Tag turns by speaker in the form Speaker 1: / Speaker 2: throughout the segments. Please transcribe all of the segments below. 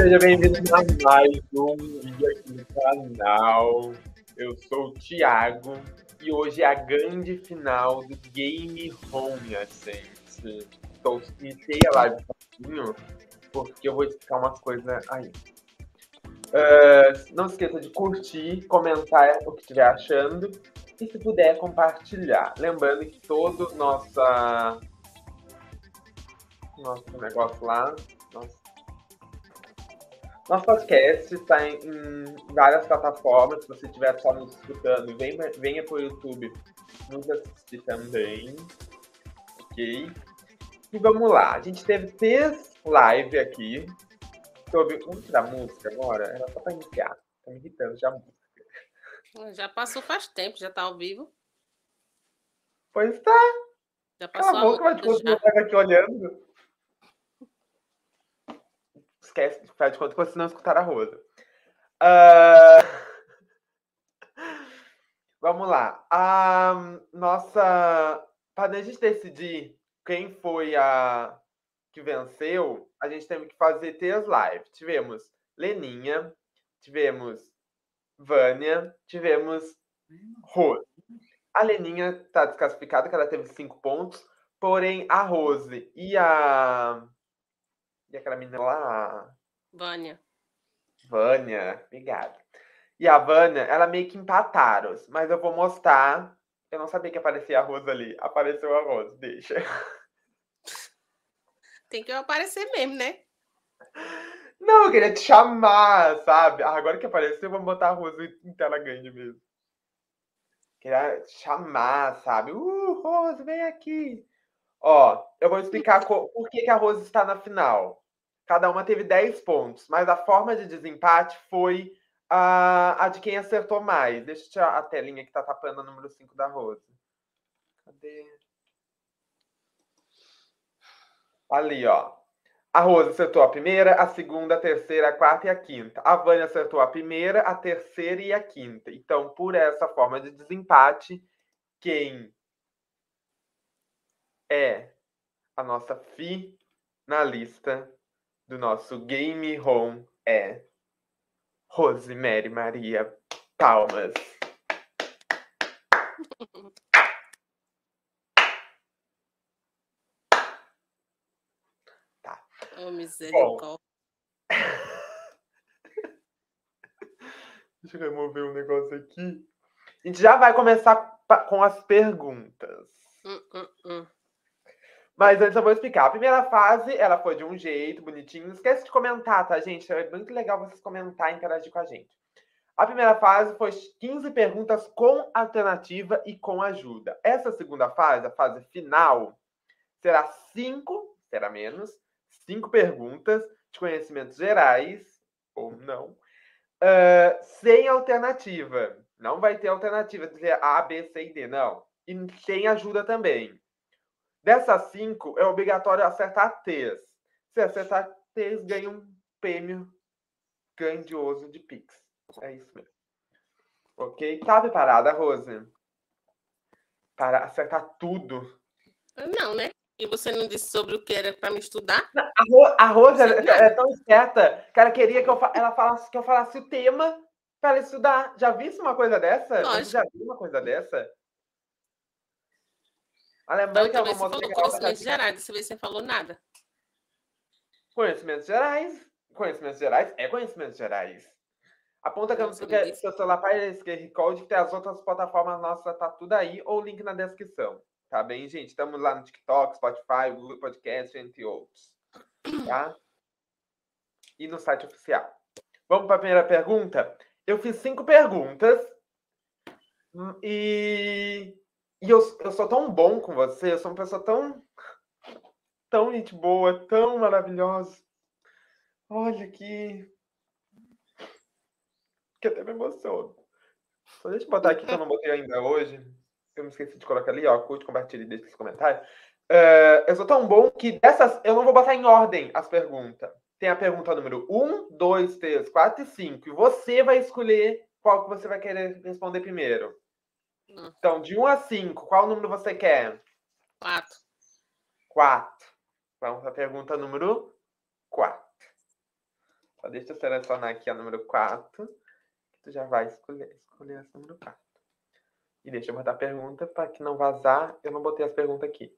Speaker 1: Seja bem-vindo a mais um vídeo aqui no canal. Eu sou o Thiago e hoje é a grande final do Game Home, assim. Estou iniciei a live sozinho porque eu vou explicar uma coisa aí. Uh, não esqueça de curtir, comentar o que estiver achando e se puder compartilhar. Lembrando que todo nossa nosso negócio lá, nosso, nosso podcast está em, em, várias plataformas. Se você estiver só nos escutando, venha, venha para o YouTube nos assistir também. Ok? E vamos lá. A gente teve três lives aqui sobre. Vamos tirar música agora? Era só para iniciar. Tá me irritando já a música.
Speaker 2: Já passou faz tempo, já tá ao vivo.
Speaker 1: Pois tá. Já passou Cala a boca, mas continuar aqui olhando. Esquece, faz de conta que você não escutar a Rosa. Uh... Vamos lá. A nossa. Para a gente decidir quem foi a que venceu, a gente teve que fazer três lives. Tivemos Leninha, tivemos Vânia, tivemos Rose. A Leninha está desclassificada, que ela teve cinco pontos, porém a Rose e a. E aquela menina lá?
Speaker 2: Vânia.
Speaker 1: Vânia, obrigada. E a Vânia, ela meio que empataram, mas eu vou mostrar. Eu não sabia que aparecia a Rose ali. Apareceu a Rose, deixa.
Speaker 2: Tem que aparecer mesmo, né?
Speaker 1: Não, eu queria te chamar, sabe? Ah, agora que apareceu, vamos botar a Rose em tela grande mesmo. Queria te chamar, sabe? Uh, Rose, vem aqui. Ó, eu vou explicar por que, que a Rose está na final. Cada uma teve 10 pontos, mas a forma de desempate foi a, a de quem acertou mais. Deixa eu tirar a telinha que tá tapando o número 5 da Rose. Cadê? Ali, ó. A Rosa acertou a primeira, a segunda, a terceira, a quarta e a quinta. A Vânia acertou a primeira, a terceira e a quinta. Então, por essa forma de desempate, quem é a nossa fi na lista do nosso Game Home é Rosemary Maria Palmas.
Speaker 2: Oh, misericórdia.
Speaker 1: Deixa eu remover um negócio aqui. A gente já vai começar com as perguntas.
Speaker 2: Hum, hum, hum.
Speaker 1: Mas antes eu vou explicar. A primeira fase, ela foi de um jeito bonitinho. Não esquece de comentar, tá, gente? É muito legal vocês comentar e interagir com a gente. A primeira fase foi 15 perguntas com alternativa e com ajuda. Essa segunda fase, a fase final, será 5, será menos, cinco perguntas de conhecimentos gerais, ou não, uh, sem alternativa. Não vai ter alternativa dizer A, B, C e D, não. E sem ajuda também. Dessas cinco, é obrigatório acertar três. Se acertar três, ganha um prêmio grandioso de Pix. É isso mesmo. Ok? Tá preparada, Rose? Para acertar tudo?
Speaker 2: Não, né? E você não disse sobre o que era para me estudar?
Speaker 1: A, Ro a Rosa é, é, tão esperta que ela queria que eu, ela falasse, que eu falasse o tema para ela estudar. Já visse uma coisa dessa? Lógico. Já viu uma coisa dessa?
Speaker 2: A lembrando então, que ela falou conhecimentos gerais, dessa vez você falou nada.
Speaker 1: Conhecimentos gerais. Conhecimentos gerais é conhecimentos gerais. Aponta que o seu celular para esse QR Code, que tem as outras plataformas nossas, tá tudo aí, ou link na descrição. Tá bem, gente? Estamos lá no TikTok, Spotify, Google Podcast, entre outros. Tá? E no site oficial. Vamos para a primeira pergunta? Eu fiz cinco perguntas. Hum, e, e eu, eu sou tão bom com você, eu sou uma pessoa tão. tão gente boa, tão maravilhosa. Olha aqui. Que até me emociono. Só deixa eu botar aqui que eu não botei ainda hoje eu me esqueci de colocar ali, ó, curte, compartilhe deixe esse comentário. Uh, eu sou tão bom que dessas, eu não vou botar em ordem as perguntas. Tem a pergunta número 1, 2, 3, 4 e 5. E você vai escolher qual que você vai querer responder primeiro. Então, de 1 a 5, qual número você quer?
Speaker 2: 4.
Speaker 1: 4. Vamos para a pergunta número 4. Só deixa eu selecionar aqui a número 4. Que tu já vai escolher, escolher essa número 4. E deixa eu botar a pergunta para que não vazar. Eu não botei as perguntas aqui.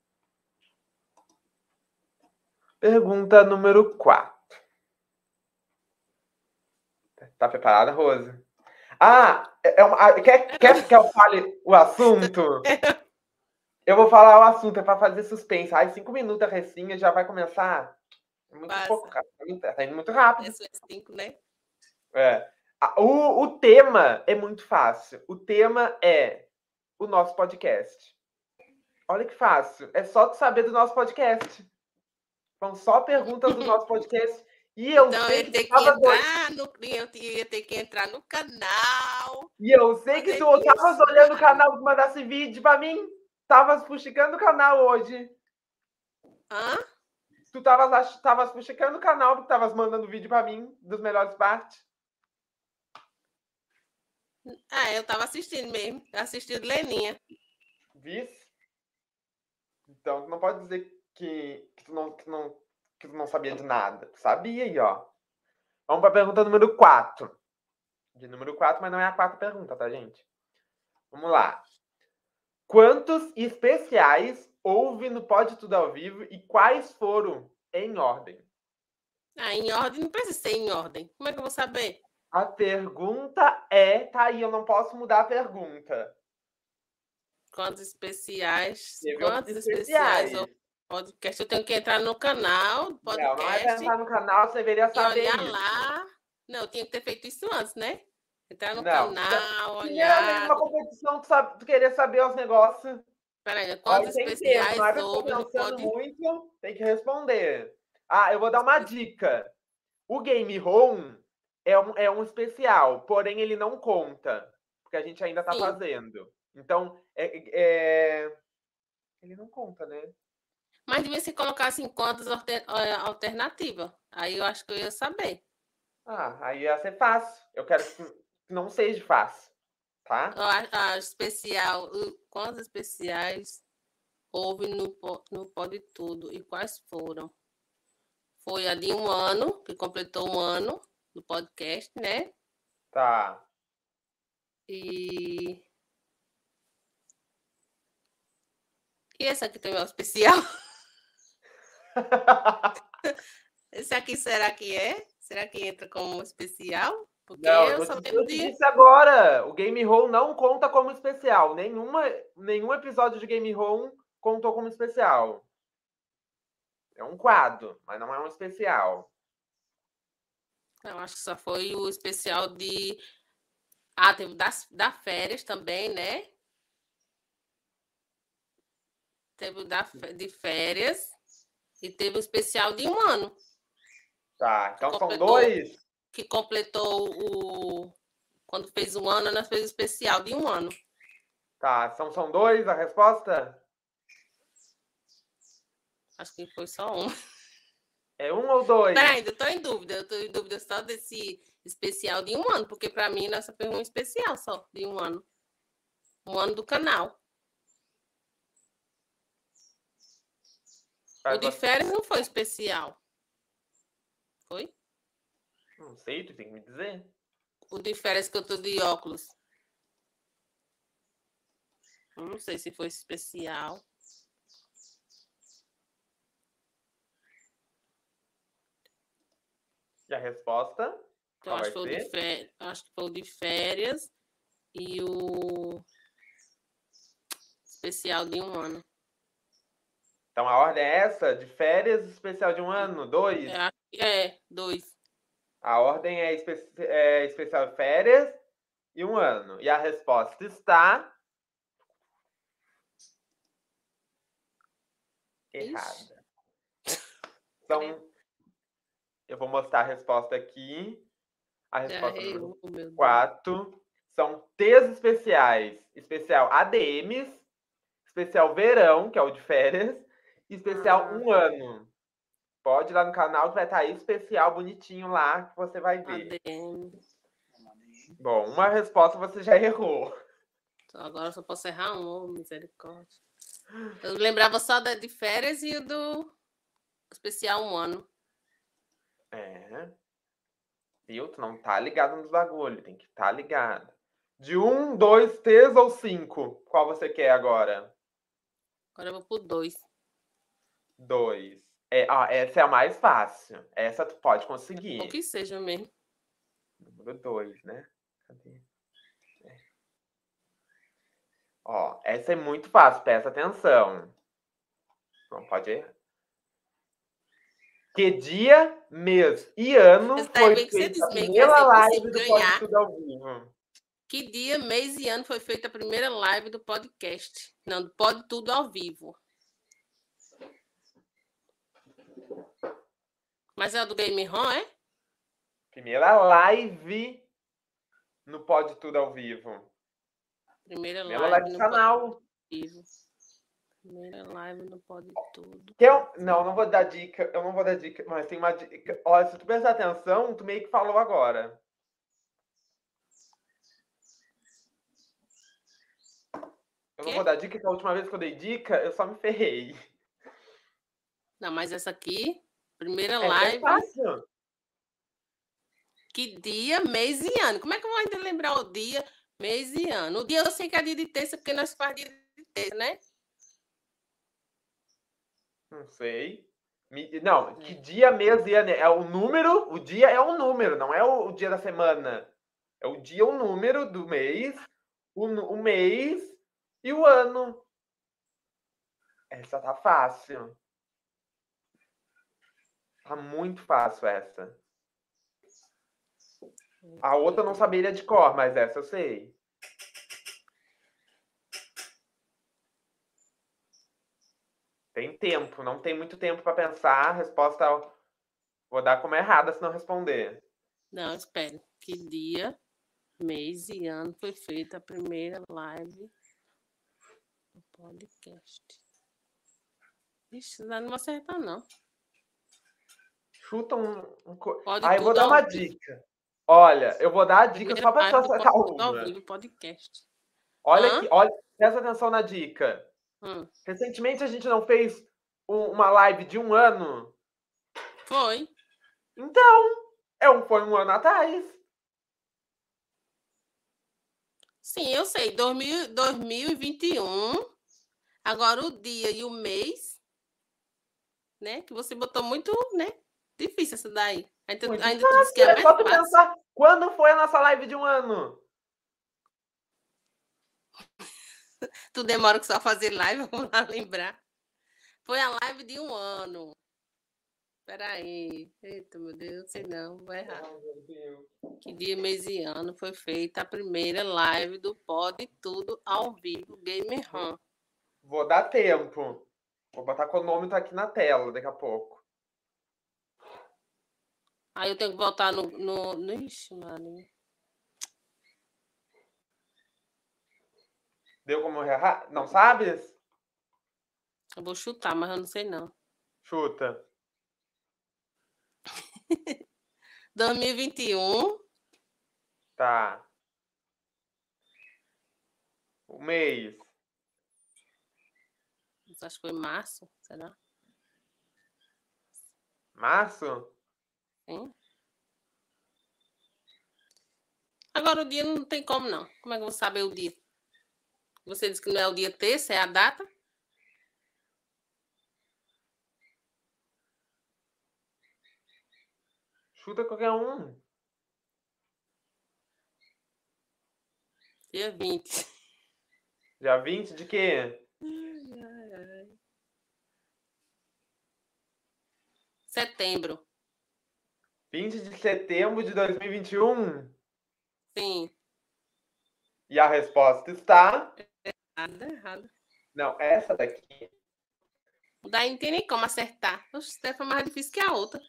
Speaker 1: Pergunta número 4. Tá preparada, Rose? Ah, é uma, ah, quer, quer que eu fale o assunto? Eu vou falar o assunto, é para fazer suspense. Ai, cinco minutos a recinha já vai começar. É muito Passa. pouco, cara. Tá indo muito rápido.
Speaker 2: É cinco, né?
Speaker 1: É. O, o tema é muito fácil. O tema é o nosso podcast. Olha que fácil. É só tu saber do nosso podcast. São só perguntas do nosso podcast. E eu
Speaker 2: então,
Speaker 1: sei
Speaker 2: eu que, que entrar no, eu ia ter que entrar no canal.
Speaker 1: E eu sei que tu estavas olhando o canal que mandasse vídeo para mim. Tavas fuxicando o canal hoje.
Speaker 2: Hã?
Speaker 1: Tu tavas, tavas fuxicando o canal porque tavas mandando vídeo para mim dos melhores partes.
Speaker 2: Ah, eu tava assistindo mesmo. Assistindo Leninha.
Speaker 1: Vice? Então, tu não pode dizer que, que, tu não, que, não, que tu não sabia de nada. Tu sabia aí, ó. Vamos para a pergunta número 4. De número 4, mas não é a quarta pergunta, tá, gente? Vamos lá. Quantos especiais houve no Pode Tudo ao Vivo e quais foram em ordem?
Speaker 2: Ah, em ordem não precisa ser em ordem. Como é que eu vou saber?
Speaker 1: A pergunta é. Tá aí, eu não posso mudar a pergunta.
Speaker 2: Quantos especiais? Teve quantos especiais? especiais? Podcast? Eu tenho que entrar no canal. Podcast,
Speaker 1: não, não é entrar no canal, você deveria saber.
Speaker 2: olhar isso. lá. Não, eu tinha que ter feito isso antes, né? Entrar no não, canal, olhar.
Speaker 1: uma competição, tu, sabe, querer saber os negócios.
Speaker 2: Peraí, quantos especiais sobre
Speaker 1: pode... muito, tem que responder. Ah, eu vou dar uma dica. O Game Home é um, é um especial, porém ele não conta, porque a gente ainda está fazendo. Então, é, é, ele não conta, né?
Speaker 2: Mas devia se colocasse em contas alternativas. Aí eu acho que eu ia saber.
Speaker 1: Ah, aí ia ser fácil. Eu quero que não seja fácil, tá?
Speaker 2: A, a especial, quantos especiais houve no, no Pode Tudo e quais foram? Foi a de um ano, que completou um ano do podcast, né?
Speaker 1: Tá.
Speaker 2: E. E essa aqui também é o especial? esse aqui será que é? Será que entra como especial?
Speaker 1: Porque não, eu só de... disse agora, o Game Home não conta como especial. Nenhuma, nenhum episódio de Game Home contou como especial. É um quadro, mas não é um especial.
Speaker 2: Eu acho que só foi o especial de. Ah, teve das, da férias também, né? Teve da, de férias e teve o especial de um ano.
Speaker 1: Tá, então são dois.
Speaker 2: Que completou o. Quando fez um ano, nós fez o especial de um ano.
Speaker 1: Tá, são, são dois a resposta?
Speaker 2: Acho que foi só um.
Speaker 1: É um ou dois?
Speaker 2: Peraí, ainda estou em dúvida. Eu estou em dúvida só desse especial de um ano, porque para mim nessa foi um especial só, de um ano. Um ano do canal. O de férias não foi especial. Foi?
Speaker 1: Não sei, tu tem que me dizer.
Speaker 2: O de férias que eu tô de óculos. não sei se foi especial.
Speaker 1: E a resposta?
Speaker 2: Acho, férias, acho que foi o de férias e o especial de um ano.
Speaker 1: Então a ordem é essa? De férias, especial de um ano? Dois?
Speaker 2: É, é dois.
Speaker 1: A ordem é, espe é especial de férias e um ano. E a resposta está. Errada. Então, eu vou mostrar a resposta aqui. A resposta número 4 são T's especiais. Especial ADMs, especial verão, que é o de férias, especial ah. um ano. Pode ir lá no canal que vai estar aí especial bonitinho lá que você vai ver. Bom, uma resposta você já errou.
Speaker 2: Agora eu só posso errar um, oh, misericórdia. Eu lembrava só da de férias e do especial um ano.
Speaker 1: É. Viu? Tu não tá ligado nos bagulho, tem que estar tá ligado. De um, dois, três ou cinco? Qual você quer agora?
Speaker 2: Agora eu vou pro dois.
Speaker 1: Dois. É, ah, essa é a mais fácil. Essa tu pode conseguir.
Speaker 2: O que seja mesmo.
Speaker 1: Número dois, né? Cadê? É. Ó, essa é muito fácil, presta atenção. Não pode errar. Que dia, mês e ano foi feita a primeira live do Pode ao Vivo?
Speaker 2: Que dia, mês e ano foi feita a primeira live do podcast? Não, do Pode Tudo ao Vivo. Mas é o do Game On, é?
Speaker 1: Primeira live no Pode Tudo ao Vivo.
Speaker 2: Primeira, Primeira live, live no canal. Vivo. Primeira live no Pode Tudo.
Speaker 1: Eu, não, não vou dar dica. Eu não vou dar dica, mas tem uma dica. Olha, se tu prestar atenção, tu meio que falou agora. Eu não vou dar dica, porque a última vez que eu dei dica, eu só me ferrei.
Speaker 2: Não, mas essa aqui, primeira é, live. É fácil. Que dia, mês e ano. Como é que eu vou ainda lembrar o dia, mês e ano? O dia eu sei que é dia de terça, porque nós fazemos dia de terça, né?
Speaker 1: Não sei. Não, que é. dia, mês e ano? É o número, o dia é um número, não é o, dia da semana. É o dia, o número do mês, o, o mês e o ano. Essa tá fácil. Tá muito fácil essa. A outra eu não saberia de cor, mas essa eu sei. Tem tempo, não tem muito tempo para pensar. A resposta vou dar como errada se não responder.
Speaker 2: Não, espere. Que dia, mês e ano foi feita a primeira live do podcast? Ixi, não vai acertar, não.
Speaker 1: Chuta um. um... Ah, eu vou dar uma dica. Olha, eu vou dar a dica só para acertar uma.
Speaker 2: podcast.
Speaker 1: Olha aqui, olha, presta atenção na dica. Hum. Recentemente a gente não fez um, uma live de um ano?
Speaker 2: Foi.
Speaker 1: Então, é um, foi um ano atrás.
Speaker 2: Sim, eu sei. 2000, 2021. Agora o dia e o mês, né? Que você botou muito, né? Difícil essa daí. Ainda, muito ainda fácil, que é, é só tu pensar
Speaker 1: quando foi a nossa live de um ano.
Speaker 2: tu demora que só fazer live, vamos lá lembrar. Foi a live de um ano. Peraí. Eita, meu Deus, não sei não, vou errar. Que dia, mês e ano foi feita a primeira live do Pode Tudo ao vivo Game Home.
Speaker 1: Vou dar tempo. Vou botar o nome tá aqui na tela daqui a pouco.
Speaker 2: Aí eu tenho que voltar no. no, no... Ixi, Maria.
Speaker 1: Deu como errar? Não sabes?
Speaker 2: Eu vou chutar, mas eu não sei não.
Speaker 1: Chuta.
Speaker 2: 2021.
Speaker 1: Tá. O mês.
Speaker 2: Acho que foi março, será?
Speaker 1: Março?
Speaker 2: Sim. Agora o dia não tem como não. Como é que eu vou saber o dia? Você disse que não é o dia terça, é a data?
Speaker 1: Chuta qualquer um.
Speaker 2: Dia 20.
Speaker 1: Dia 20 de quê?
Speaker 2: Setembro.
Speaker 1: 20 de setembro de 2021?
Speaker 2: Sim.
Speaker 1: E a resposta está.
Speaker 2: Errada, errada.
Speaker 1: Não, essa daqui.
Speaker 2: Daí não tem nem como acertar. Oxe, essa foi mais difícil que a outra.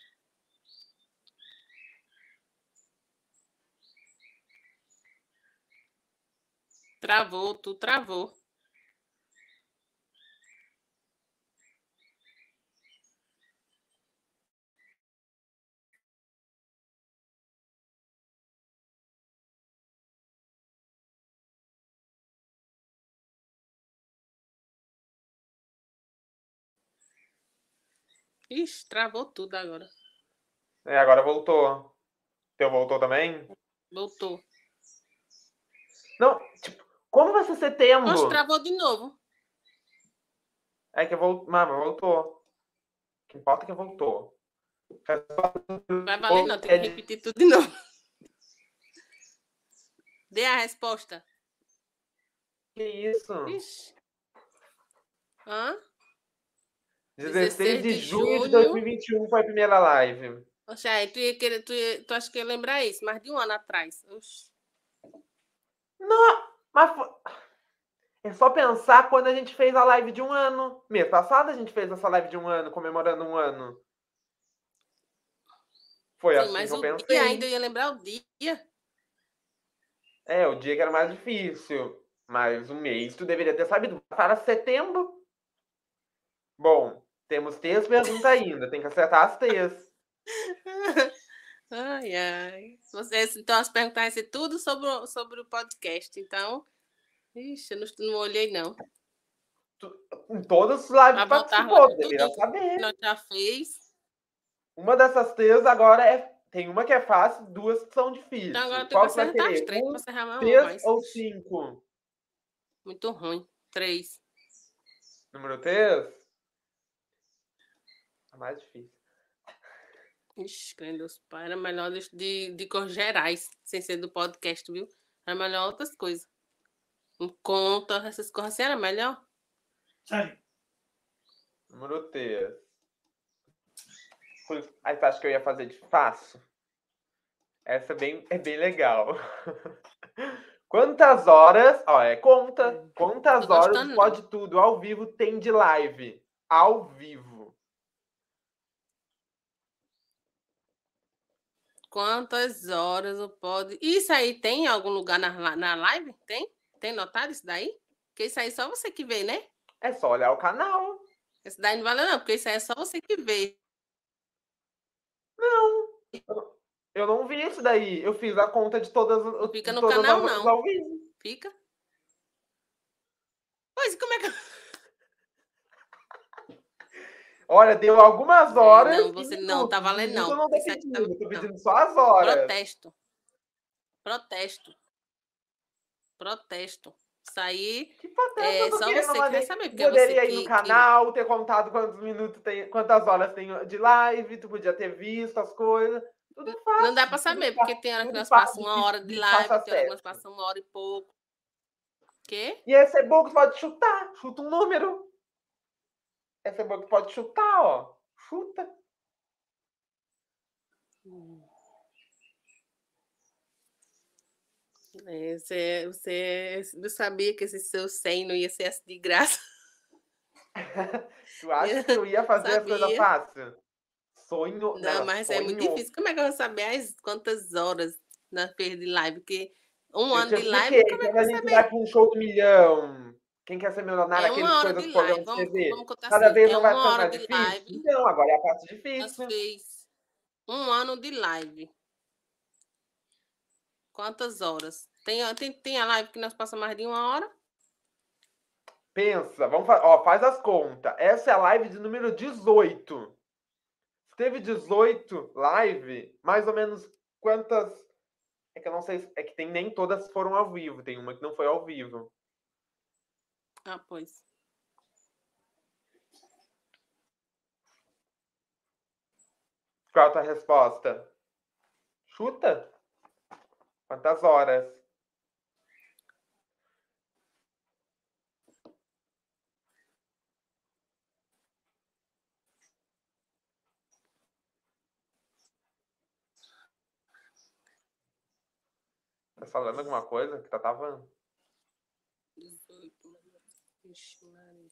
Speaker 2: Travou, tu travou. Ixi, travou tudo agora.
Speaker 1: É, agora voltou. Teu voltou também?
Speaker 2: Voltou.
Speaker 1: Não, tipo, como vai ser setembro?
Speaker 2: Nossa, travou de novo.
Speaker 1: É que voltou. Mama, voltou. O que importa é que voltou.
Speaker 2: Vai valer não, tem que repetir tudo de novo. Dê a resposta.
Speaker 1: Que isso?
Speaker 2: Ixi. Hã?
Speaker 1: 16 de junho de 2021 foi a primeira live.
Speaker 2: Oxe, aí tu ia querer, tu, ia, tu acha que ia lembrar isso, mais de um ano atrás. Oxe.
Speaker 1: Não, mas foi... é só pensar quando a gente fez a live de um ano. Mês passado a gente fez essa live de um ano, comemorando um ano. Foi
Speaker 2: Sim,
Speaker 1: assim
Speaker 2: mas
Speaker 1: que eu pensei.
Speaker 2: dia ainda eu ia lembrar o dia.
Speaker 1: É, o dia que era mais difícil. Mas um mês tu deveria ter sabido. Para setembro. Bom, temos três perguntas ainda. Tem que acertar as três.
Speaker 2: Ai, ai. Vocês, então, as perguntas ser tudo sobre, o- sobre o podcast. Então, ixi, eu não, não olhei, não.
Speaker 1: Em todas as lives participou, deveria saber.
Speaker 2: Nós já fez.
Speaker 1: Uma dessas três agora é. Tem uma que é fácil, duas que são difíceis.
Speaker 2: Então, agora tem que
Speaker 1: Qual que vai
Speaker 2: acertar as três.
Speaker 1: Um,
Speaker 2: Pra mais
Speaker 1: três ou cinco?
Speaker 2: muito ruim. Três.
Speaker 1: Número três? Mais difícil.
Speaker 2: Ixi, Deus, pai. Era melhor de, de, de cor gerais, sem ser do podcast, viu? Era melhor outras coisas. Um conta, essas coisas assim, era melhor.
Speaker 3: Sério.
Speaker 1: Pois- Aí tu acha que eu ia fazer de fácil? Essa é bem, é bem legal. Quantas horas, ó, é conta, quantas horas pode tudo ao vivo tem de live? Ao vivo.
Speaker 2: Quantas horas eu pode. Isso aí tem em algum lugar na, na live? Tem? Tem notado isso daí? Porque isso aí é só você que vê, né?
Speaker 1: É só olhar o canal.
Speaker 2: Esse daí não vale, não, porque isso aí é só você que vê.
Speaker 1: Eu não vi isso daí. Eu fiz a conta de todas, de
Speaker 2: fica no
Speaker 1: todas
Speaker 2: canal,
Speaker 1: as
Speaker 2: não. Fica. Pois, como é que.
Speaker 1: Olha, deu algumas horas.
Speaker 2: não, você não, tá valendo, não.
Speaker 1: Eu não tô
Speaker 2: aí tá-
Speaker 1: pedindo, eu tô pedindo só as horas.
Speaker 2: Protesto. Protesto. Protesto. Isso aí.
Speaker 1: Que protesto,
Speaker 2: É, só
Speaker 1: querendo
Speaker 2: você que vai saber, porque é
Speaker 1: Poderia
Speaker 2: você
Speaker 1: ir no
Speaker 2: que-
Speaker 1: canal, ter contado quantos minutos tem, quantas horas tem de live, tu podia ter visto as coisas. Tudo fácil.
Speaker 2: Não dá pra
Speaker 1: tudo
Speaker 2: saber, porque tem hora que nós passamos uma hora de live, tem hora que nós passamos uma hora e pouco. Quê?
Speaker 1: E esse é bom que tu pode chutar. Chuta um número. Que tu pode chutar, ó. Chuta.
Speaker 2: É, Você, você não sabia que esse seu 100 não ia ser de graça.
Speaker 1: Tu acha que eu ia fazer as coisas
Speaker 2: Sabia.
Speaker 1: fácil? Sonho.
Speaker 2: Não, mas é muito
Speaker 1: sonho.
Speaker 2: difícil. Como é que eu vou saber as quantas horas na feira de live? Porque um
Speaker 1: Eu
Speaker 2: ano de live, como é que
Speaker 1: a
Speaker 2: eu vou
Speaker 1: gente vai para um show do milhão, quem quer ser milionário,
Speaker 2: É
Speaker 1: aqueles coisas
Speaker 2: live.
Speaker 1: de
Speaker 2: Vamos,
Speaker 1: TV.
Speaker 2: vamos
Speaker 1: Cada
Speaker 2: assim.
Speaker 1: vez
Speaker 2: É
Speaker 1: não vai ficando mais
Speaker 2: de
Speaker 1: difícil?
Speaker 2: live.
Speaker 1: Então, agora é a parte
Speaker 2: Nós
Speaker 1: difícil.
Speaker 2: fez um ano de live. Quantas horas? Tem, tem, tem a live que nós passamos mais de uma hora?
Speaker 1: Pensa, vamos ó, faz as contas. Essa é a live de número 18. Se teve 18 live, mais ou menos quantas. É que eu não sei, é que tem nem todas foram ao vivo, tem uma que não foi ao vivo.
Speaker 2: Ah, pois.
Speaker 1: Qual a tua resposta? Chuta? Quantas horas? Tá falando alguma coisa que tá tava?
Speaker 2: 18. Ixi, Maria.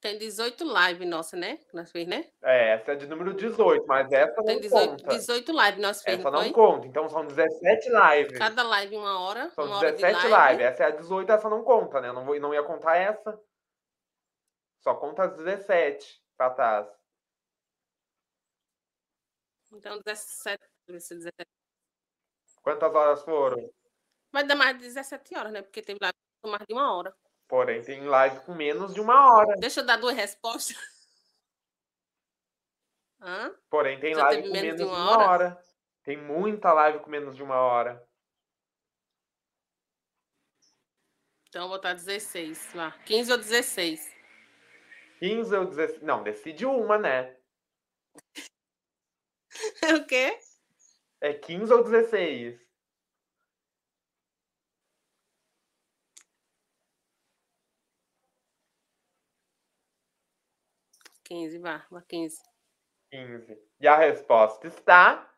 Speaker 2: Tem 18 live nossa, né? Que nós fez, né?
Speaker 1: É, essa é de número 18, mas essa não
Speaker 2: Tem 18,
Speaker 1: conta.
Speaker 2: 18 live nós fez,
Speaker 1: Essa
Speaker 2: não
Speaker 1: não conta, então são 17 lives.
Speaker 2: Cada live uma hora.
Speaker 1: São
Speaker 2: uma hora de
Speaker 1: 17
Speaker 2: live.
Speaker 1: lives. Essa é a 18, essa não conta, né? Eu não, vou, não ia contar essa. Só conta as 17 pra trás.
Speaker 2: Então, 17, deixa eu ver se 17.
Speaker 1: Quantas horas foram?
Speaker 2: Vai dar mais de 17 horas, né? Porque teve live com mais de uma hora.
Speaker 1: Porém, tem live com menos de uma hora.
Speaker 2: Deixa eu dar duas respostas. Hã?
Speaker 1: Porém, tem
Speaker 2: Já
Speaker 1: live com
Speaker 2: menos
Speaker 1: menos
Speaker 2: de
Speaker 1: de
Speaker 2: uma
Speaker 1: uma
Speaker 2: hora?
Speaker 1: hora. Tem muita live com menos de uma hora.
Speaker 2: Então, eu vou botar 16 lá. 15 ou 16?
Speaker 1: 15 ou 16. Não, decide uma, né?
Speaker 2: o quê?
Speaker 1: É 15 ou 16?
Speaker 2: Quinze, vá, vá 15.
Speaker 1: 15. E a resposta está.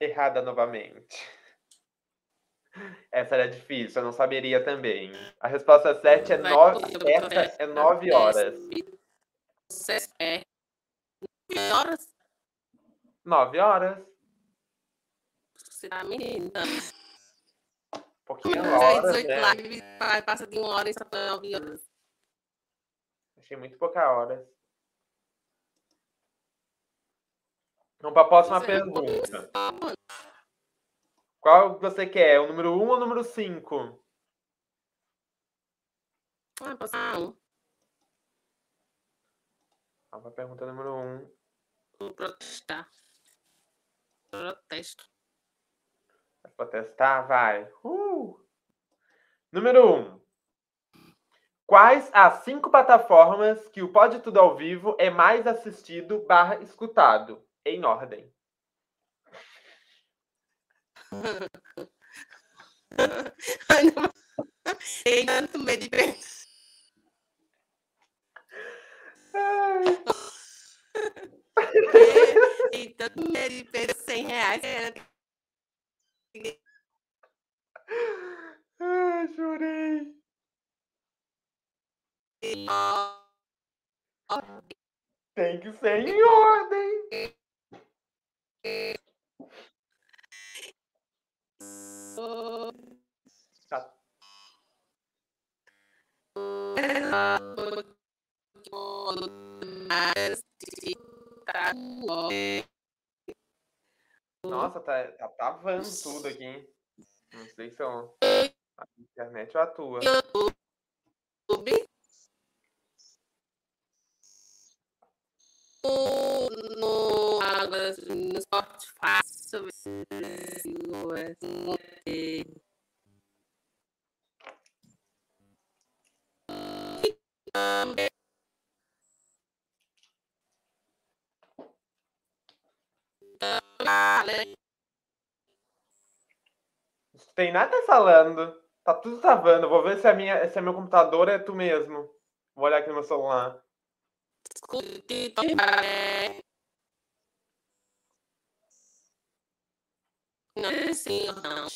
Speaker 1: Errada novamente. Essa era difícil, eu não saberia também. A resposta certa é
Speaker 2: Vai
Speaker 1: 9.
Speaker 2: tudo,
Speaker 1: Essa é 9 horas.
Speaker 2: Você é. 9 horas?
Speaker 1: 9 horas.
Speaker 2: Você tá menina.
Speaker 1: Pouquinho
Speaker 2: Mas
Speaker 1: horas,
Speaker 2: 18
Speaker 1: né?
Speaker 2: lives, passa de uma hora e só foi 9 horas.
Speaker 1: Achei muito pouca horas. Vamos para a próxima pergunta. Qual você quer? O número 1 ou o número 5?
Speaker 2: Ah, passar um.
Speaker 1: Vamos para a pergunta número 1.
Speaker 2: Vou protestar. Protesto.
Speaker 1: Vai protestar? Vai. Uh! Número 1. Quais as cinco plataformas que o Pode Tudo ao Vivo é mais assistido barra escutado? Em ordem.
Speaker 2: Tem tanto medo de. Tem tanto medo de perder 100 reais. é,
Speaker 1: Ai, chorei. Tem que ser em ordem. Tá. Nossa, tá, tá travando tudo aqui. Não sei se eu... a internet ou a tua.
Speaker 2: YouTube. No, no, no Spotify. É,
Speaker 1: Não tem nada falando. Tá tudo travando. Vou ver se, a minha, se é meu computador é tu mesmo. Vou olhar aqui no meu celular.
Speaker 2: É. Não é assim, não.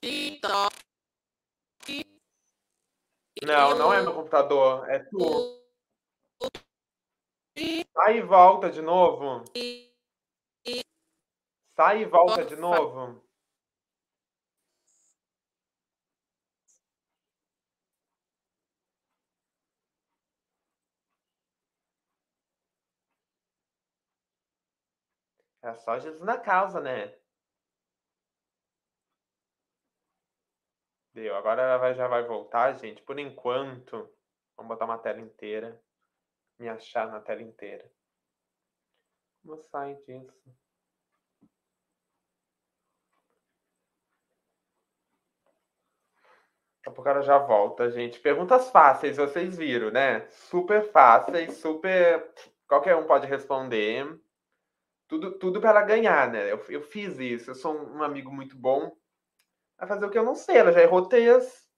Speaker 2: TikTok.
Speaker 1: Não, não é meu computador. É tu. Sai e volta de novo. Sai e volta de novo. É só Jesus na causa, né? Deu. Agora ela vai- já vai voltar, gente. Por enquanto, vamos botar uma tela inteira. Me achar na tela inteira. Como sai disso? Daqui a pouco ela já volta, gente. Perguntas fáceis, vocês viram, né? Super fáceis, super. Qualquer um pode responder. Tudo, tudo para ela ganhar, né? Eu, eu fiz isso. Eu sou um amigo muito bom. Vai fazer o que eu não sei. Ela já errou três.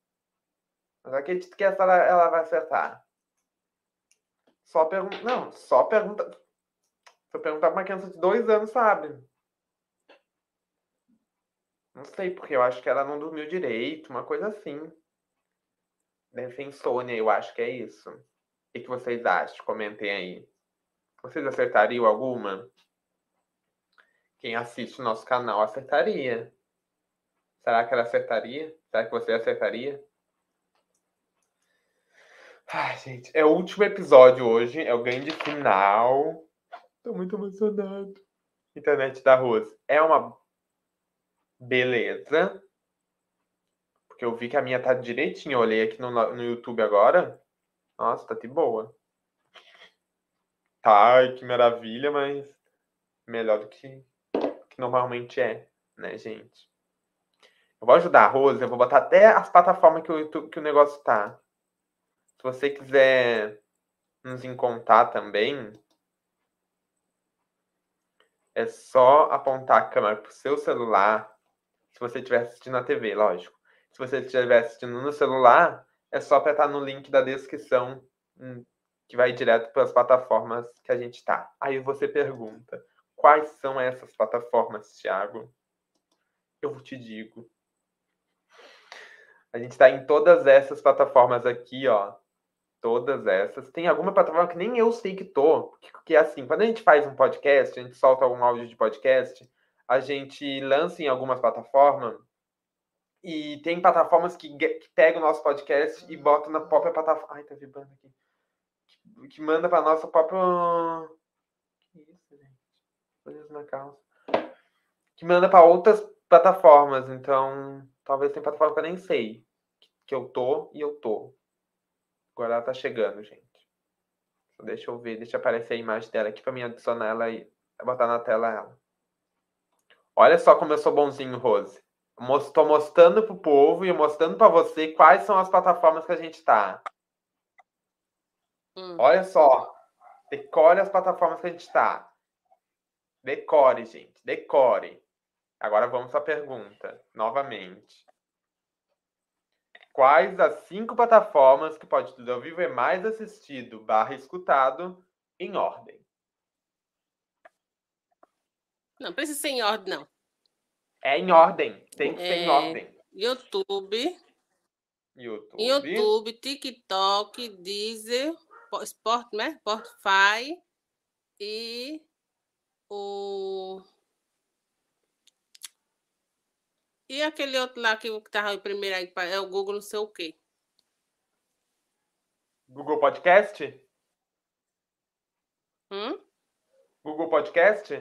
Speaker 1: Mas acredito que essa ela, ela vai acertar. Só pergunta. Não, só pergunta. Se eu perguntar pra uma criança de dois anos, sabe? Não sei, porque eu acho que ela não dormiu direito, uma coisa assim. Deve ser insônia, eu acho que é isso. O que vocês acham? Comentem aí. Vocês acertariam alguma? Quem assiste o nosso canal acertaria. Será que ela acertaria? Será que você acertaria? Ai, gente, é o último episódio hoje, é o grande final. Tô muito emocionado. Internet da Rose é uma beleza. Porque eu vi que a minha tá direitinho. Eu olhei aqui no, no YouTube agora. Nossa, tá de boa. Tá, que maravilha, mas melhor do que, que normalmente é, né, gente? Eu vou ajudar a Rose, eu vou botar até as plataformas que o, que o negócio tá. Se você quiser nos encontrar também, é só apontar a câmera pro seu celular. Se você estiver assistindo na TV, lógico. Se você estiver assistindo no celular, é só apertar no link da descrição hum, que vai direto para as plataformas que a gente tá. Aí você pergunta: quais são essas plataformas, Thiago? Eu te digo. A gente está em todas essas plataformas aqui, ó. Todas essas. Tem alguma plataforma que nem eu sei que tô. Porque é assim, quando a gente faz um podcast, a gente solta algum áudio de podcast, a gente lança em algumas plataformas. E tem plataformas que, que pegam o nosso podcast e botam na própria plataforma. Ai, tá vibrando aqui. Que, que manda pra nossa própria. Que isso? Coisas na calça. Que manda para outras plataformas. Então, talvez tem plataforma que eu nem sei que eu tô e eu tô. Agora ela tá chegando, gente. Deixa eu ver, deixa aparecer a imagem dela aqui para mim adicionar ela e botar na tela ela. Olha só como eu sou bonzinho, Rose. Estou mostrando pro povo e mostrando para você quais são as plataformas que a gente tá. Hum. Olha só. Decore as plataformas que a gente tá. Decore, gente. Decore. Agora vamos à pergunta, novamente. Quais as cinco plataformas que Pode Tudo ao Vivo é mais assistido barra escutado em ordem?
Speaker 2: Não precisa ser em ordem, não.
Speaker 1: É em ordem. Tem que é... ser em é, ordem.
Speaker 2: YouTube.
Speaker 1: YouTube.
Speaker 2: YouTube, TikTok, Deezer, Sport, né? Spotify e o E aquele outro lá que estava em primeiro aí, é o Google não sei o quê.
Speaker 1: Google Podcast?
Speaker 2: Hum?
Speaker 1: Google Podcast?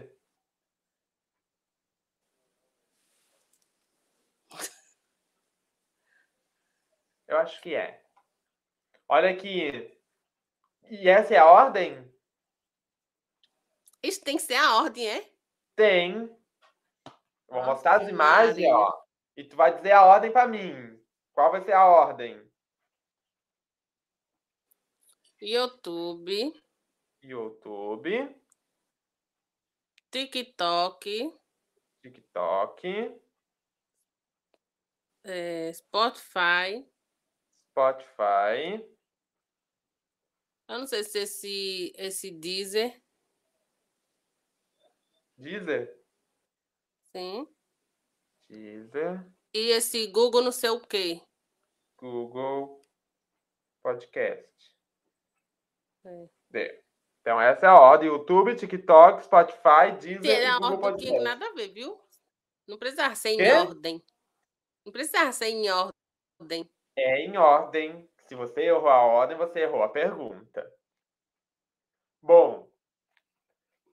Speaker 1: Eu acho que é. Olha aqui. E essa é a ordem?
Speaker 2: Isso tem que ser a ordem, é?
Speaker 1: Tem. Vou mostrar as imagens, ó. E tu vai dizer a ordem para mim. Qual vai ser a ordem?
Speaker 2: YouTube.
Speaker 1: YouTube.
Speaker 2: TikTok.
Speaker 1: TikTok.
Speaker 2: É, Spotify.
Speaker 1: Spotify.
Speaker 2: Eu não sei se esse, esse Deezer.
Speaker 1: Deezer?
Speaker 2: Sim.
Speaker 1: Deezer.
Speaker 2: E esse Google não sei o quê.
Speaker 1: Google Podcast.
Speaker 2: É.
Speaker 1: Então, essa é a ordem: YouTube, TikTok, Spotify, Deezer e
Speaker 2: Google
Speaker 1: Podcast.
Speaker 2: Tem nada a ver, viu? Não precisa ser em Quê? ordem. Não precisa ser em ordem.
Speaker 1: É em ordem. Se você errou a ordem, você errou a pergunta. Bom,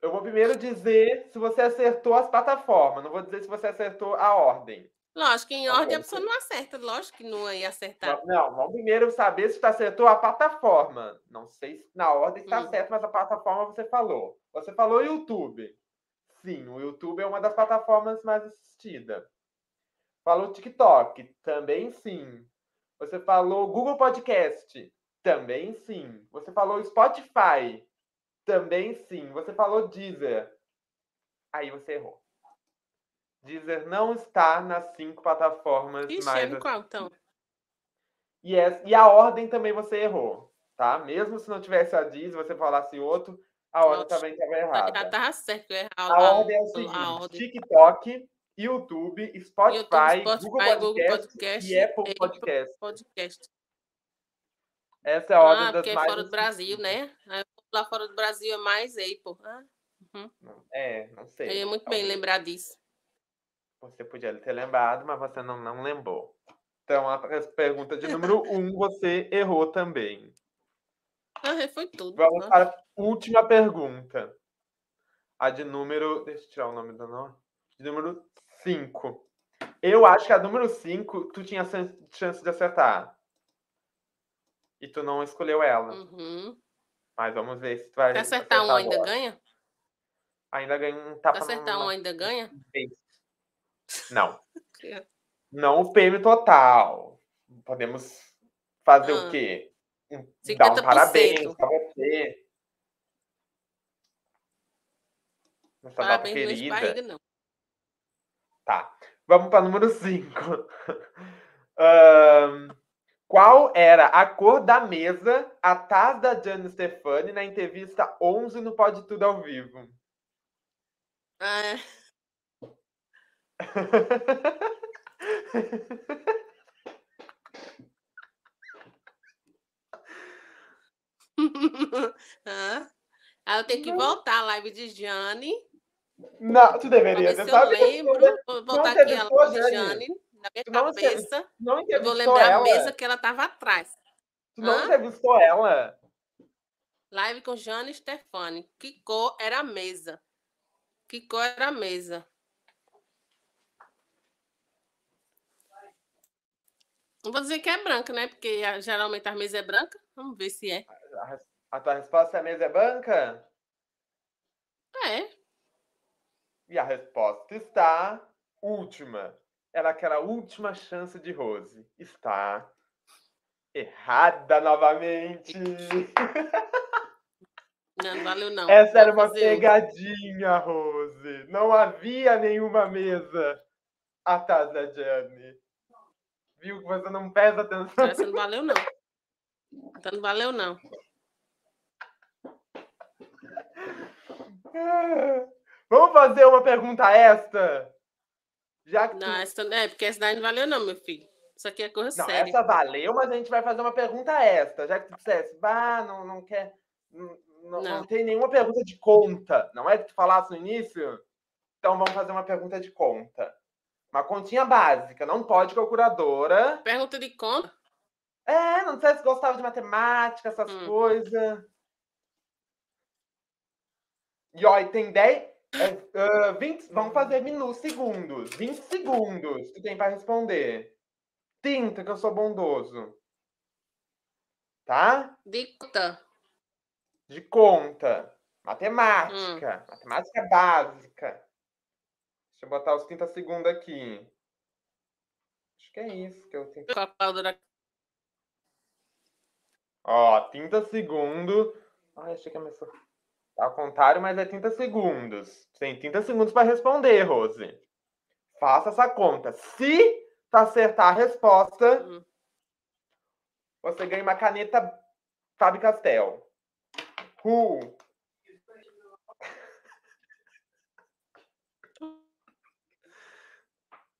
Speaker 1: eu vou primeiro dizer se você acertou as plataformas, não vou dizer se você acertou a ordem.
Speaker 2: Lógico que em tá ordem a pessoa não acerta, lógico que não ia acertar.
Speaker 1: Não, não vamos primeiro saber se você acertou a plataforma. Não sei se na ordem está hum. certo, mas a plataforma você falou. Você falou YouTube. Sim, o YouTube é uma das plataformas mais assistidas. Falou TikTok, também sim. Você falou Google Podcast, também sim. Você falou Spotify, também sim. Você falou Deezer. Aí você errou. Deezer não está nas cinco plataformas
Speaker 2: Ixi,
Speaker 1: mais.
Speaker 2: É qual, então?
Speaker 1: E, é, e a ordem também você errou, tá? Mesmo se não tivesse a Deezer, você falasse outro, a ordem Nossa. também estava errada.
Speaker 2: Já estava certo, eu
Speaker 1: A, a ordem é o seguinte: TikTok, YouTube, Spotify, YouTube, Spotify Google, Podcast, Google Podcast e Apple Podcast.
Speaker 2: Podcast.
Speaker 1: Essa é a ordem ah,
Speaker 2: das
Speaker 1: mais.
Speaker 2: Porque é fora do Brasil, né? Lá fora do Brasil é mais Apple. Ah,
Speaker 1: uhum. É, não sei.
Speaker 2: É muito bem lembrar disso.
Speaker 1: Você podia ter lembrado, mas você não, não lembrou. Então, a pergunta de número um, você errou também.
Speaker 2: Ah, foi tudo.
Speaker 1: Vamos para a última pergunta. A de número. Deixa eu tirar o nome do nome. De número 5. Eu acho que a número 5 tu tinha chance de acertar. E tu não escolheu ela.
Speaker 2: Uhum.
Speaker 1: Mas vamos ver se tu vai.
Speaker 2: Se acertar, acertar um, ainda ganha?
Speaker 1: Ainda ganha um tapa.
Speaker 2: Se acertar um, ainda ganha?
Speaker 1: Não. não o prêmio total. Podemos fazer ah. o quê? Dar um parabéns pra você. Nossa parabéns querida. Barriga, não. Tá. Vamos para número 5. um, qual era a cor da mesa atrás da Gianni Stefani na entrevista 11 no Pode Tudo ao Vivo?
Speaker 2: Ah. ah. eu tenho que voltar à live de Jane.
Speaker 1: Não, tu deveria.
Speaker 2: Sabe eu lembro. Vou voltar aqui a live de Jane. Na minha não cabeça. Não eu vou lembrar ela. a mesa que ela estava atrás.
Speaker 1: Tu não Hã? entrevistou ela?
Speaker 2: Live com Jane Stefani. Que cor era a mesa? Que cor era a mesa? Não vou dizer que é branca, né? Porque geralmente a mesa é branca. Vamos ver se é.
Speaker 1: A, a tua resposta é a mesa é branca?
Speaker 2: É.
Speaker 1: E a resposta está última. Era aquela última chance de Rose. Está errada novamente.
Speaker 2: Não, não valeu não.
Speaker 1: Essa era uma pegadinha, Rose. Não havia nenhuma mesa atrás da Jenny. Viu que você não presta atenção?
Speaker 2: Essa não valeu não. Essa não valeu não.
Speaker 1: Vamos fazer uma pergunta esta? Já que
Speaker 2: não, tu... essa, é, porque essa daí não valeu não, meu filho. Isso aqui é coisa não, séria.
Speaker 1: Essa valeu, mas a gente vai fazer uma pergunta esta. Já que tu dissesse, bah, não, não quer... Não, não, não. tem nenhuma pergunta de conta. Não é que tu falasse no início? Então vamos fazer uma pergunta de conta. Uma continha básica. Não pode calculadora.
Speaker 2: Pergunta de conta?
Speaker 1: É, não sei se gostava de matemática, essas hum. coisas. E ó, tem 10. Uh, 20, vamos fazer minutos, segundos. 20 segundos que tem para responder. 30, que eu sou bondoso. Tá?
Speaker 2: De conta.
Speaker 1: De conta. Matemática. Hum. Matemática básica. Deixa eu botar os 30 segundos aqui. Acho que é isso que eu tenho. Ó, 30 segundos. Ai, achei que começou. Tá ao contrário, mas é 30 segundos. Tem 30 segundos para responder, Rose. Faça essa conta. Se tu acertar a resposta, uhum. você ganha uma caneta Faber Castell. Who?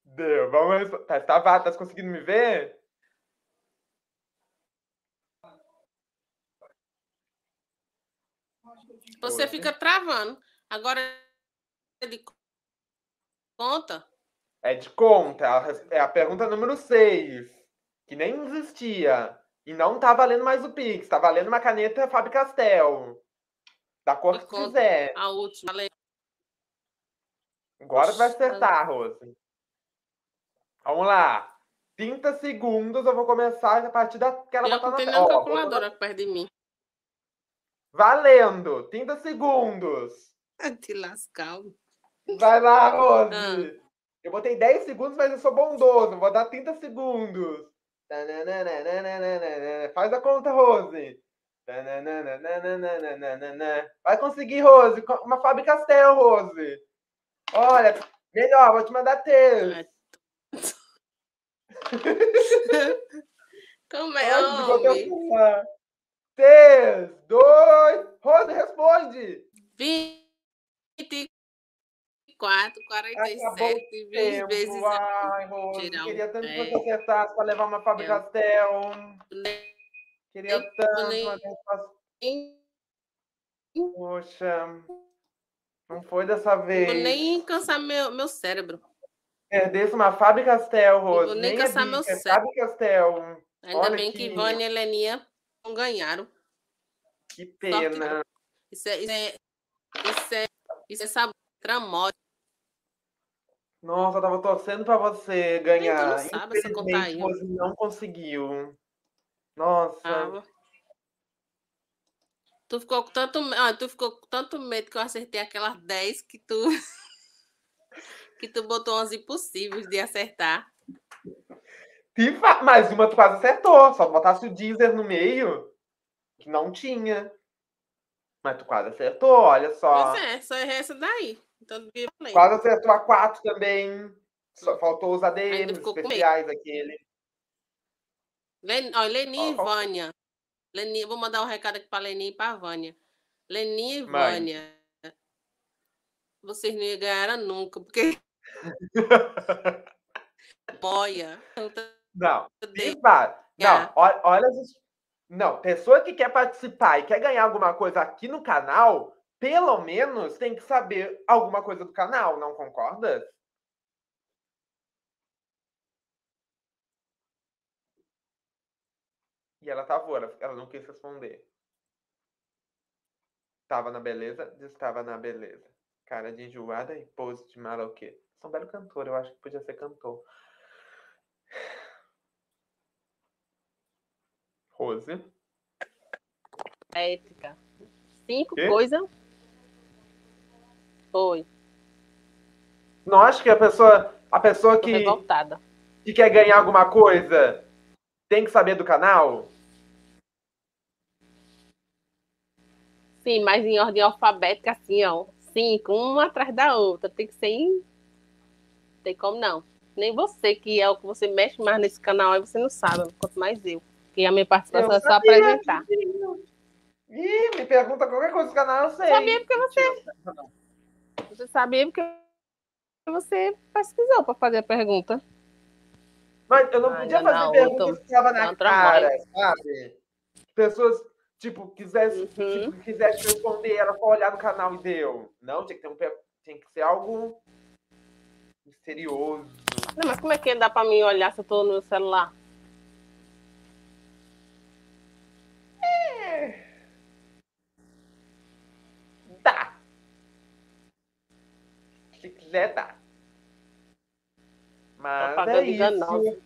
Speaker 1: Deu, vamos. Tá, tá, tá conseguindo me ver?
Speaker 2: Você fica travando. Agora é de conta?
Speaker 1: É de conta. É a pergunta número 6. Que nem existia. E não tá valendo mais o Pix. Tá valendo uma caneta Fábio Castel. Da cor que quiser.
Speaker 2: A última.
Speaker 1: Agora vai acertar, Rose. Vamos lá. 30 segundos, eu vou começar a partir daquela
Speaker 2: batata. Não tem nenhuma calculadora perto de mim.
Speaker 1: Valendo! 30 segundos.
Speaker 2: Te lascar.
Speaker 1: Vai lá, Rose. Ah. Eu botei 10 segundos, mas eu sou bondoso. Vou dar 30 segundos. Faz a conta, Rose. Vai conseguir, Rose. Uma Fábio Castel, Rose. Olha, melhor, vou te mandar texto.
Speaker 2: Como é, homem?
Speaker 1: 3, 2, Rosa, responde!
Speaker 2: 24, 47, 20 vezes.
Speaker 1: Ai, Rosa, queria tanto que você acertasse para levar uma Fábio Castel. Queria tanto, mas Poxa, não foi dessa vez.
Speaker 2: Vou nem cansar meu, meu cérebro.
Speaker 1: Perdesse uma Fábio Castel, Rosa.
Speaker 2: Vou nem, nem cansar meu cérebro.
Speaker 1: Fábio Castel.
Speaker 2: Ainda Olha bem que, Ivone e Heleninha não ganharam.
Speaker 1: Que pena.
Speaker 2: Isso é, isso é, isso é, isso é tramóide.
Speaker 1: Nossa, eu tava torcendo pra você ganhar.
Speaker 2: Gente, não sabe essa containha.
Speaker 1: Você não conseguiu. Nossa.
Speaker 2: Ah, tu ficou com tanto, ah, tu ficou com tanto medo que eu acertei aquelas 10 que tu que tu botou 11 impossíveis de acertar.
Speaker 1: Mas Mais uma tu quase acertou. Só botasse o Deezer no meio, que não tinha. Mas tu quase acertou, olha só.
Speaker 2: Pois é, só errei essa daí. Então,
Speaker 1: quase acertou a 4 também. Só faltou os ADMs especiais aquele.
Speaker 2: Len... Ó, Leni e Vânia. Leni... Vou mandar um recado aqui para Leni e para Vânia. Leni e Vânia. Vocês não ganharam nunca, porque. Boia.
Speaker 1: Não, não, olha, olha não, pessoa que quer participar e quer ganhar alguma coisa aqui no canal, pelo menos tem que saber alguma coisa do canal, não concorda? E ela tava, ela, ela não quis responder. Tava na beleza, estava na beleza. Cara de enjoada e pose de maloquê. São belo cantor, eu acho que podia ser cantor. Rose.
Speaker 2: Ética. Cinco coisas. Foi.
Speaker 1: Não acho que a pessoa, a pessoa que,
Speaker 2: revoltada.
Speaker 1: que quer ganhar alguma coisa tem que saber do canal?
Speaker 2: Sim, mas em ordem alfabética, assim, ó. Cinco, uma atrás da outra. Tem que ser em... Tem como não. Nem você, que é o que você mexe mais nesse canal, aí você não sabe, quanto mais eu. Que a minha participação eu é só apresentar.
Speaker 1: Ih, me pergunta qualquer coisa do canal, eu sei.
Speaker 2: Sabia porque você. Você sabia porque você pesquisou para fazer a pergunta.
Speaker 1: Mas eu não Ai, podia fazer não, perguntas que estava na cara, sabe? Pessoas, tipo, quisesse, uhum. tipo, quisesse responder, era só olhar no canal e deu. Não, tinha que, ter um, tinha que ser algo misterioso.
Speaker 2: Não, mas como é que dá para mim olhar se eu tô no celular?
Speaker 1: É. Dá. Quiser, dá. Mas é isso.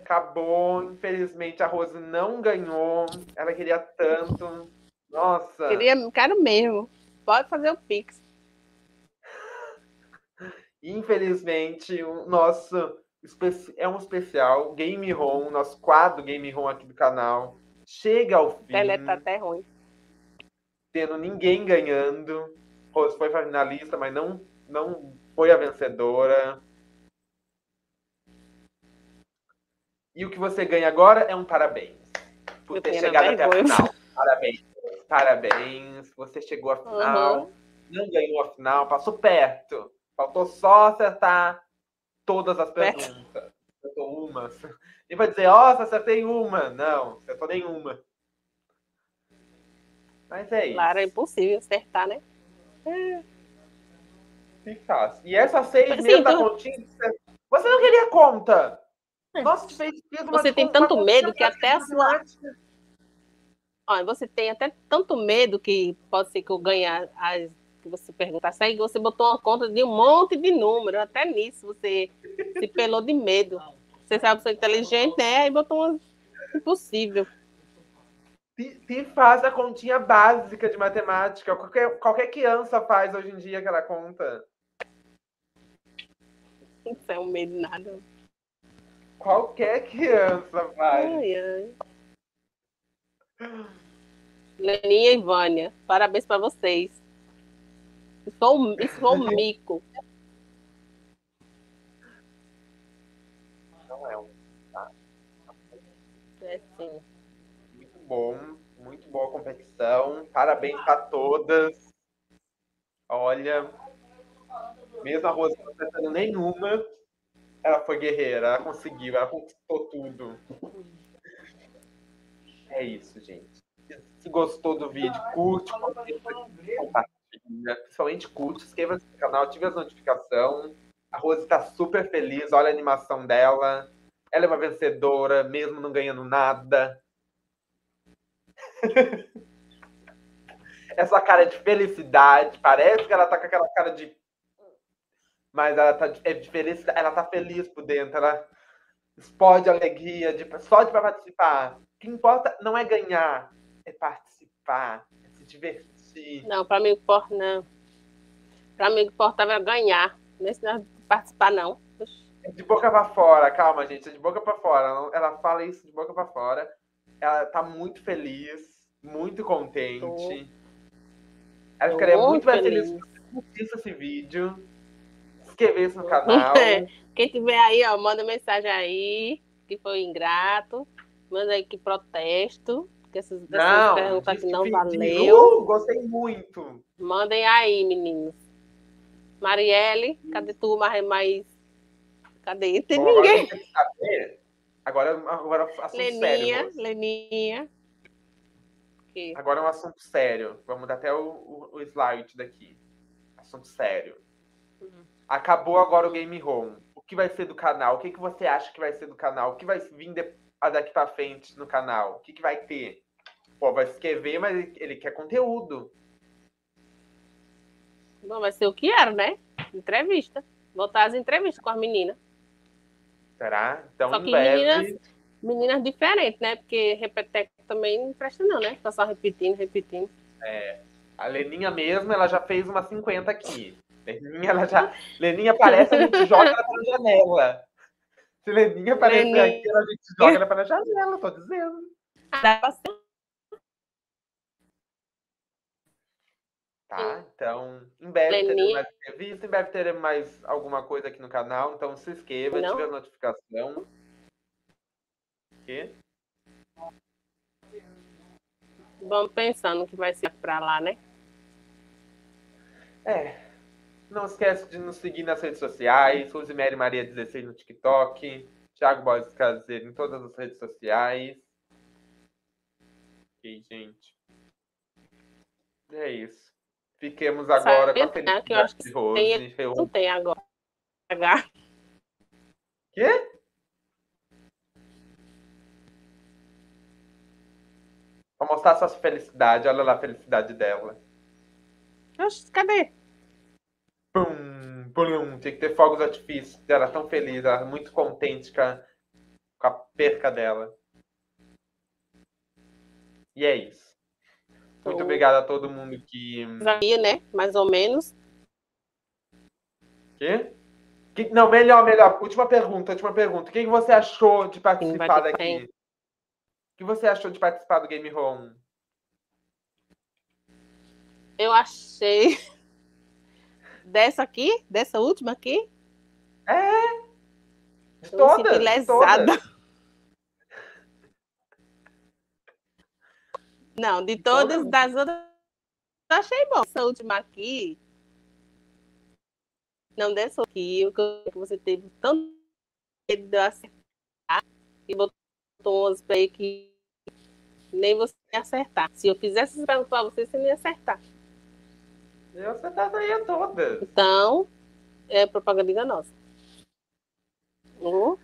Speaker 1: Acabou. Infelizmente, a Rose não ganhou. Ela queria tanto. Nossa.
Speaker 2: Queria, quero mesmo. Pode fazer o Pix.
Speaker 1: Infelizmente, o nosso é um especial Game Home, nosso quadro Game Home aqui do canal. Chega ao fim.
Speaker 2: Ela tá até ruim.
Speaker 1: Tendo ninguém ganhando. Rose foi finalista, mas não, não foi a vencedora. E o que você ganha agora é um parabéns. Por ter chegado até a final. Parabéns. Parabéns. Você chegou à final. Uhum. Não ganhou a final, passou perto. Faltou só acertar todas as perguntas. Acertou uma. E vai dizer, ó, oh, acertei uma. Não, acertou nenhuma. Mas é isso.
Speaker 2: Claro, é impossível acertar, né?
Speaker 1: É. E essa seis Sim, meses da continha, você não queria conta. É. Nossa, fez, fez
Speaker 2: uma Você tem tanto medo que até a sua. Olha, você tem até tanto medo que pode ser que eu ganhe as que você perguntasse. Aí você botou uma conta de um monte de número. Até nisso você se pelou de medo. Você sabe que você é inteligente, né? Aí botou uma impossível.
Speaker 1: Se faz a continha básica de matemática. Qualquer, qualquer criança faz hoje em dia aquela conta.
Speaker 2: Não um medo nada.
Speaker 1: Qualquer criança faz. Ai, ai.
Speaker 2: Leninha e Vânia, parabéns para vocês. Um, foi um mico.
Speaker 1: Não é um. Tá?
Speaker 2: É sim.
Speaker 1: Muito bom, muito boa competição. Parabéns para todas. Olha, mesmo a Rosa não acertando nenhuma, ela foi guerreira, ela conseguiu, ela conquistou tudo. É isso, gente. Se gostou do vídeo, curte, compartilha, principalmente curte, inscreva-se no canal, ative as notificações. A Rose está super feliz, olha a animação dela. Ela é uma vencedora, mesmo não ganhando nada. Essa cara de felicidade, parece que ela tá com aquela cara de mas ela tá é diferente, ela tá feliz por dentro, ela explode alegria de, só de participar. O que importa não é ganhar, é participar, é se divertir.
Speaker 2: Não, para mim importa não. Para mim importava é ganhar, não é participar não.
Speaker 1: É de boca para fora, calma, gente, é de boca para fora. Ela fala isso de boca para fora. Ela tá muito feliz, muito contente. Tô. Ela ficaria muito, muito mais feliz se você esse vídeo inscrever se no canal.
Speaker 2: Quem tiver aí, ó, manda mensagem aí, que foi ingrato. Manda aí que protesto. Que essas,
Speaker 1: não, perguntas aqui não valeu. Uh, gostei muito.
Speaker 2: Mandem aí, meninos. Marielle, cadê tu? Mais, mais... Cadê? Tem Bom, ninguém.
Speaker 1: Agora, agora, assunto Leninha,
Speaker 2: sério. Leninha.
Speaker 1: Agora é um assunto sério. Vamos dar até o, o, o slide daqui. Assunto sério. Uhum. Acabou agora o Game Home. O que vai ser do canal? O que, que você acha que vai ser do canal? O que vai vir de, daqui para frente no canal? O que, que vai ter? Pô, vai escrever, mas ele, ele quer conteúdo.
Speaker 2: Bom, vai ser o que era, né? Entrevista. Botar as entrevistas com as meninas.
Speaker 1: Será? Então,
Speaker 2: Só que breve... meninas, meninas diferentes, né? Porque Repeteco também não presta não, né? Tá só repetindo, repetindo.
Speaker 1: É. A Leninha mesmo, ela já fez uma 50 aqui. Leninha, ela já. Leninha aparece, a gente joga ela pela janela. Se Leninha aparecer Leninha... aqui, a gente joga ela pela janela, tô dizendo. Dá pra ser. Tá, então, em breve Leninha... teremos mais entrevista, em breve teremos mais alguma coisa aqui no canal, então se inscreva, ative a notificação.
Speaker 2: E... Vamos pensando que vai ser para lá, né?
Speaker 1: É. Não esquece de nos seguir nas redes sociais. Rosemary Maria 16 no TikTok. Thiago Borges Caseiro em todas as redes sociais. Ok, gente. É isso. Fiquemos agora Sabe, com a felicidade
Speaker 2: de Rose. Tem, não tem agora.
Speaker 1: Quê? Pra mostrar sua felicidade. Olha lá a felicidade dela.
Speaker 2: Oxe, cadê?
Speaker 1: Pum, pum, tinha que ter fogos artifícios. Ela tão feliz, ela muito contente com a, com a perca dela. E é isso. Muito então, obrigado a todo mundo que.
Speaker 2: Sabia, né? Mais ou menos.
Speaker 1: Quê? Que, não, melhor, melhor. Última pergunta, última pergunta. O que você achou de participar daqui? O que você achou de participar do Game Home?
Speaker 2: Eu achei. Dessa aqui? Dessa última aqui?
Speaker 1: É! De todas, lesada. Todas.
Speaker 2: Não, de, de todas, todas das outras. Achei bom. Essa última aqui. Não, dessa aqui, o que você teve tanto medo de acertar e botou umas aí que nem você ia acertar. Se eu fizesse essa pergunta para você, você não ia acertar.
Speaker 1: Eu acertaria todas.
Speaker 2: Então, é propaganda nossa. Uhum.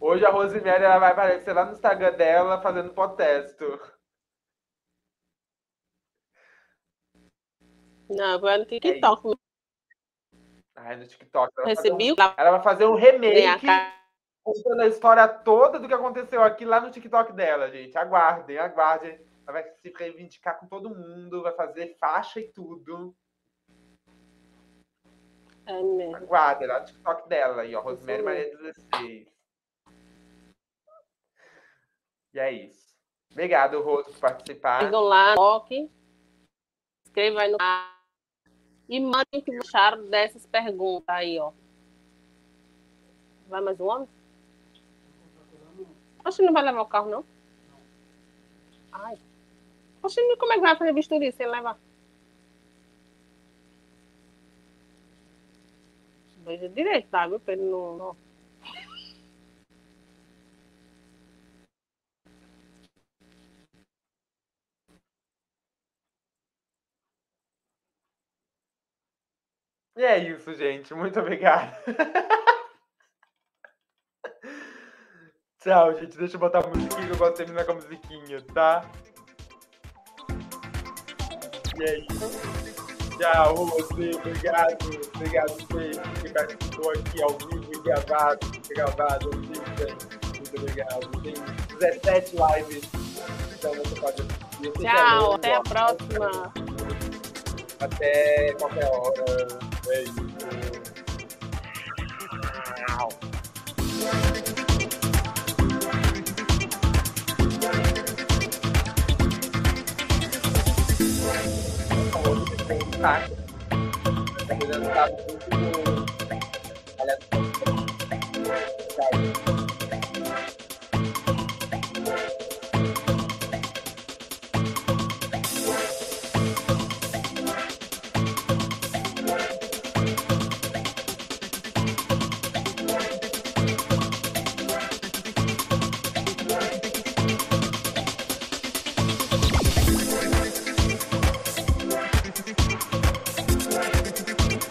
Speaker 1: Hoje a Rosemary ela vai aparecer lá no Instagram dela fazendo protesto.
Speaker 2: Não, vai no TikTok.
Speaker 1: É Ai, no TikTok.
Speaker 2: Ela Recebi
Speaker 1: um... Ela vai fazer um remake contando a história toda do que aconteceu aqui lá no TikTok dela, gente. Aguardem, aguardem. Ela vai se reivindicar com todo mundo, vai fazer faixa e tudo.
Speaker 2: É mesmo.
Speaker 1: Aguardem lá no TikTok dela aí, ó. Rosemary Maria 16. E é isso. Obrigado, Rose, por participar.
Speaker 2: Sigam lá, toque. Inscreva aí no e mandem o que acharam dessas perguntas aí, ó. Vai mais um homem? Acho que não vai levar o carro, não. Ai. Oxe, como é que vai fazer bisturi sem levar? Veja direito, tá? Viu? Pra ele não... não...
Speaker 1: E é isso, gente. Muito obrigado. Tchau, gente. Deixa eu botar a musiquinha eu gosto de terminar com a musiquinha, tá? Tchau, você. Obrigado. Obrigado, você que participou aqui ao vivo e gravado. Gravado. Muito obrigado. Tem 17 lives. Então você pode assistir.
Speaker 2: Tchau, até a próxima.
Speaker 1: Até qualquer hora. É isso. Tá.